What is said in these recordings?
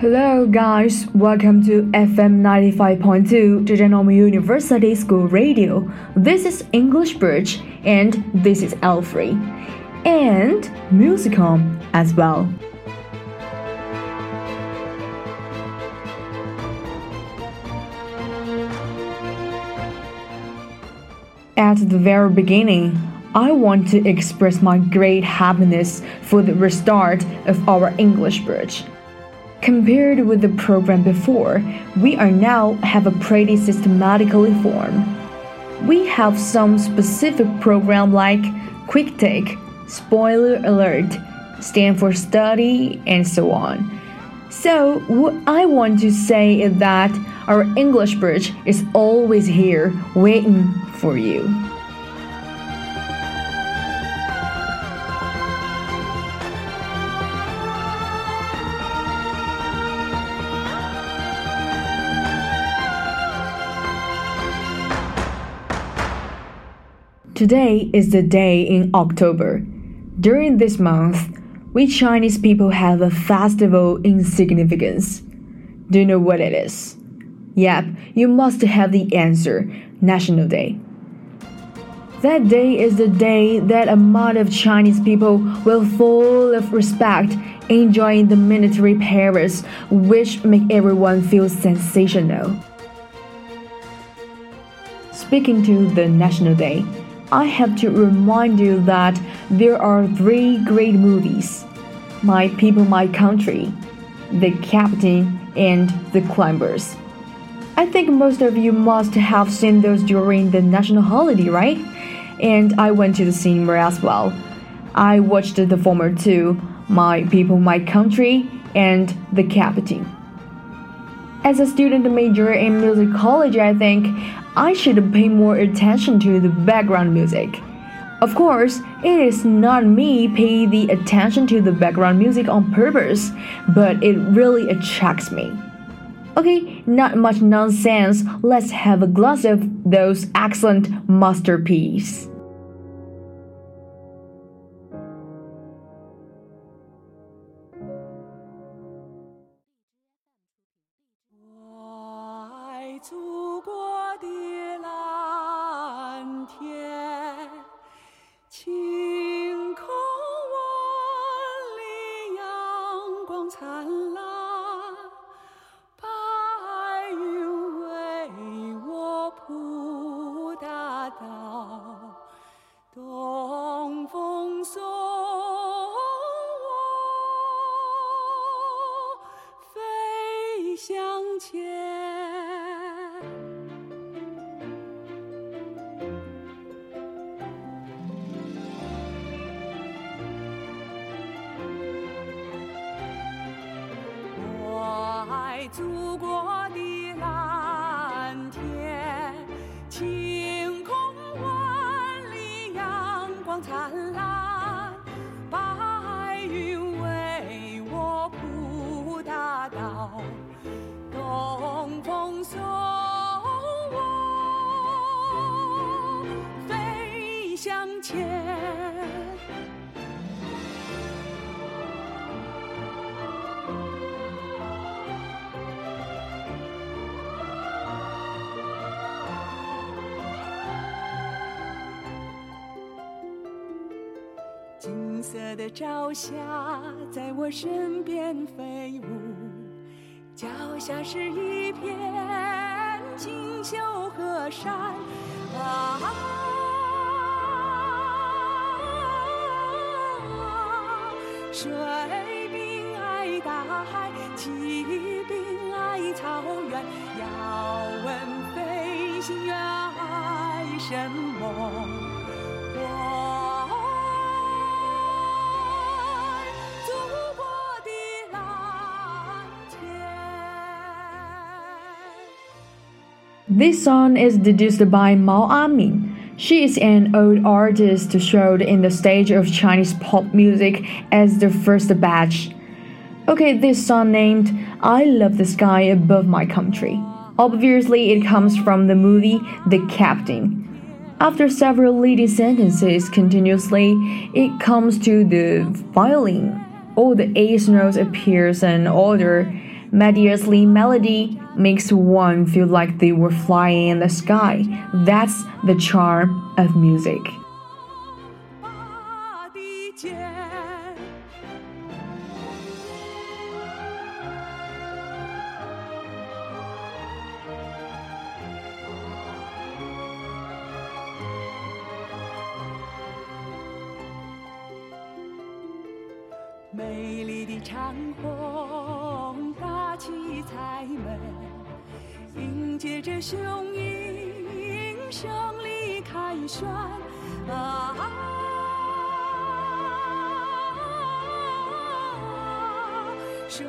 Hello, guys. Welcome to FM 95.2 Zhejiang University School Radio. This is English Bridge, and this is Alfrey, and Musicom as well. At the very beginning, I want to express my great happiness for the restart of our English Bridge. Compared with the program before, we are now have a pretty systematically formed. We have some specific program like Quick Take, Spoiler Alert, Stand for Study, and so on. So, what I want to say is that our English bridge is always here waiting for you. Today is the day in October. During this month, we Chinese people have a festival in significance. Do you know what it is? Yep, you must have the answer National Day. That day is the day that a lot of Chinese people will full of respect enjoying the military parades which make everyone feel sensational. Speaking to the National Day, I have to remind you that there are three great movies My People, My Country, The Captain, and The Climbers. I think most of you must have seen those during the national holiday, right? And I went to the cinema as well. I watched the former two My People, My Country, and The Captain. As a student major in musicology, I think I should pay more attention to the background music. Of course, it is not me pay the attention to the background music on purpose, but it really attracts me. Okay, not much nonsense. Let's have a glass of those excellent masterpiece. 灿烂。I 金色的朝霞在我身边飞舞，脚下是一片锦绣河山啊，水兵爱大海，骑兵爱草原。要问飞行员爱什么？This song is deduced by Mao Amin. She is an old artist showed in the stage of Chinese pop music as the first batch. Okay, this song named I Love the Sky Above My Country. Obviously, it comes from the movie The Captain. After several leading sentences continuously, it comes to the violin all the ace notes appears in order. Melodiously melody makes one feel like they were flying in the sky. That's the charm of music. 七彩门，迎接着雄鹰胜利凯旋。啊，水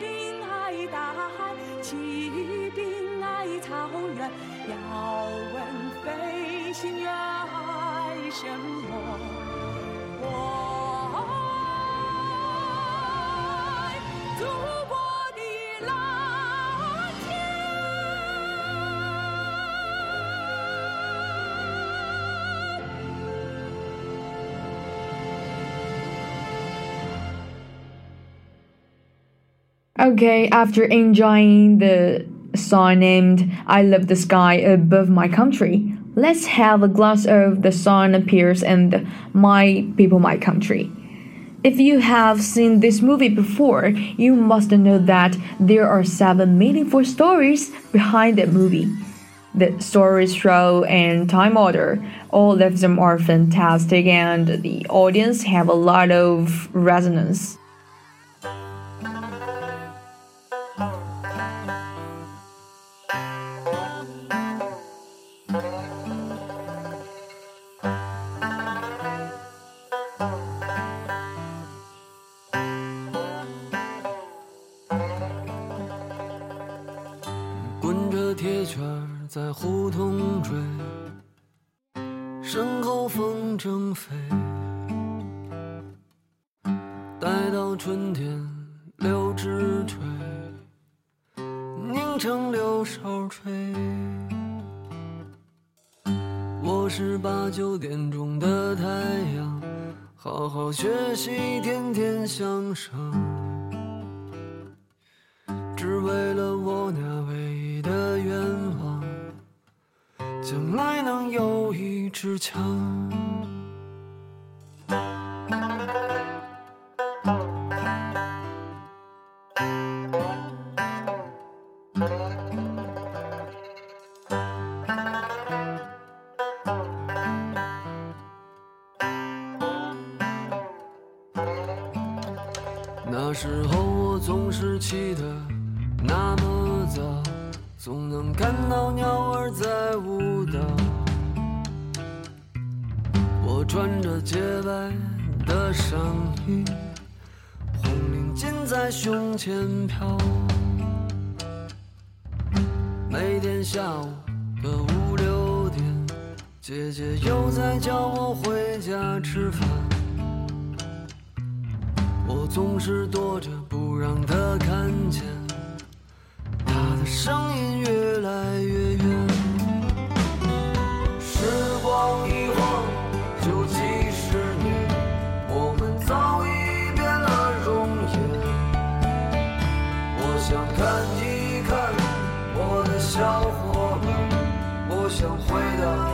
兵爱大海，骑兵爱草原。要问飞行员爱什么？Okay, after enjoying the song named I Love the Sky Above My Country, let's have a glass of the song appears in My People, My Country. If you have seen this movie before, you must know that there are seven meaningful stories behind that movie. The stories show in time order. All of them are fantastic and the audience have a lot of resonance. 在胡同追，身后风筝飞，待到春天柳枝垂，拧成柳梢吹。我是八九点钟的太阳，好好学习，天天向上，支枪。那时候我总是起得那么早。总能看到鸟儿在舞蹈，穿着洁白的上衣，红领巾在胸前飘。每天下午的五六点，姐姐又在叫我回家吃饭，我总是躲着不让她看见。她的声音越来越看一看我的小伙伴，我想回到。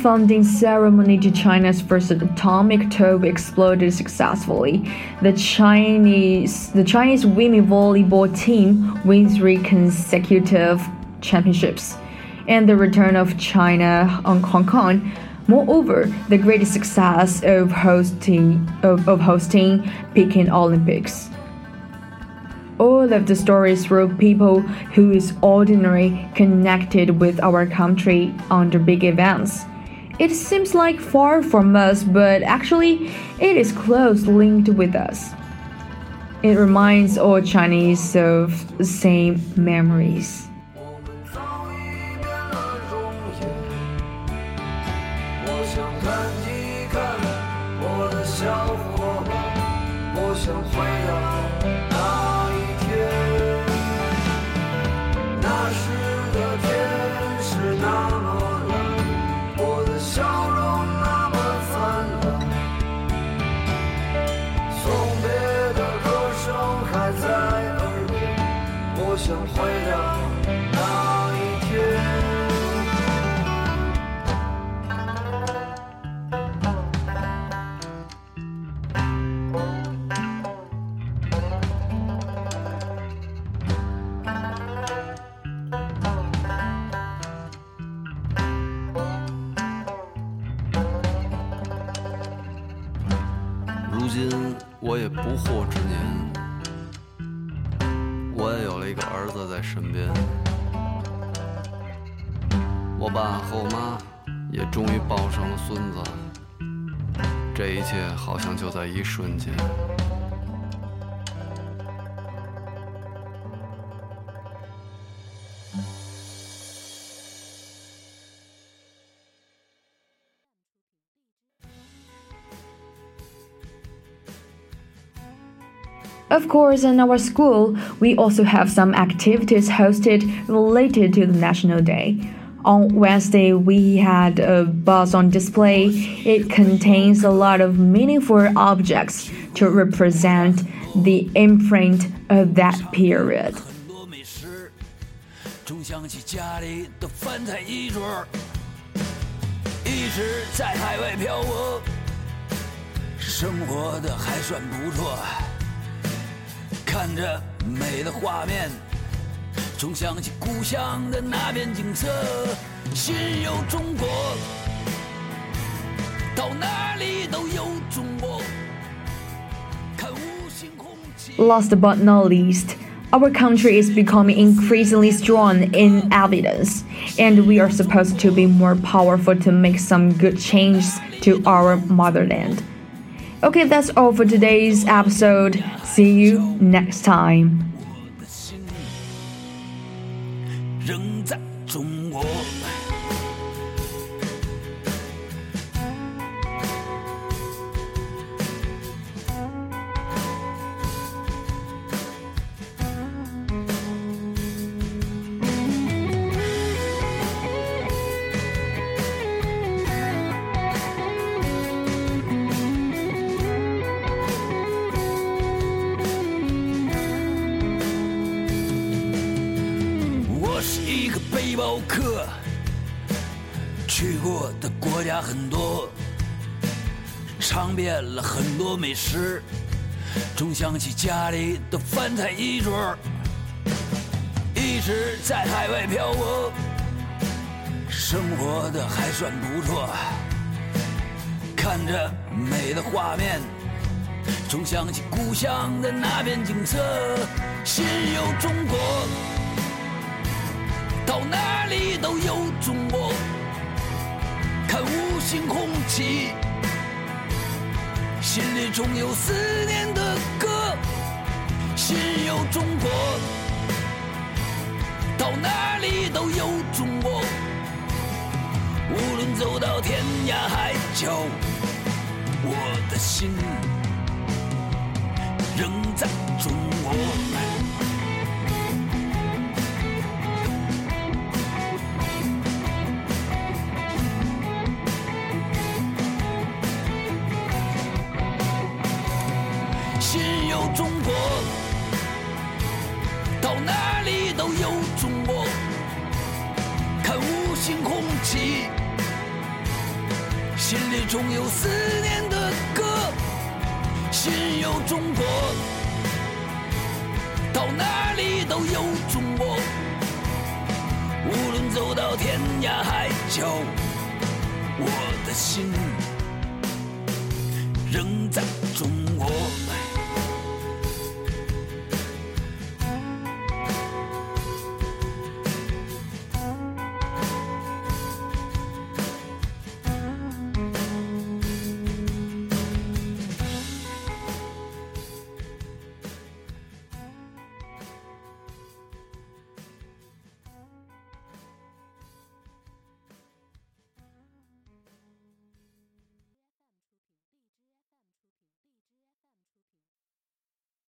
Founding ceremony to China's first atomic bomb exploded successfully, the Chinese the Chinese women volleyball team wins three consecutive championships, and the return of China on Hong Kong. Moreover, the great success of hosting of, of hosting Peking Olympics all of the stories through people who is ordinary connected with our country under big events. It seems like far from us, but actually, it is close linked with us. It reminds all Chinese of the same memories. 今我也不惑之年，我也有了一个儿子在身边，我爸和我妈也终于抱上了孙子，这一切好像就在一瞬间。Of course, in our school, we also have some activities hosted related to the National Day. On Wednesday, we had a bus on display. It contains a lot of meaningful objects to represent the imprint of that period. 很多美食，总想起家里的饭菜一桌儿，一直在海外漂泊，生活的还算不错。 看着美的画面，总想起故乡的那片景色，心有中国，到哪里都有中国。看五星红旗。 Last but not least, our country is becoming increasingly strong in evidence, and we are supposed to be more powerful to make some good changes to our motherland. Okay, that's all for today's episode. See you next time. 家很多，尝遍了很多美食，总想起家里的饭菜一桌，一直在海外漂泊，生活的还算不错，看着美的画面。总想起故乡的那片景色，心有中国，到哪里都有中国。看五星红旗，心里总有思念的歌。心有中国，到哪里都有中国。无论走到天涯海角，我的心。仍在中国。起，心里总有思念的歌。心有中国，到哪里都有中国。无论走到天涯海角，我的心仍在中国。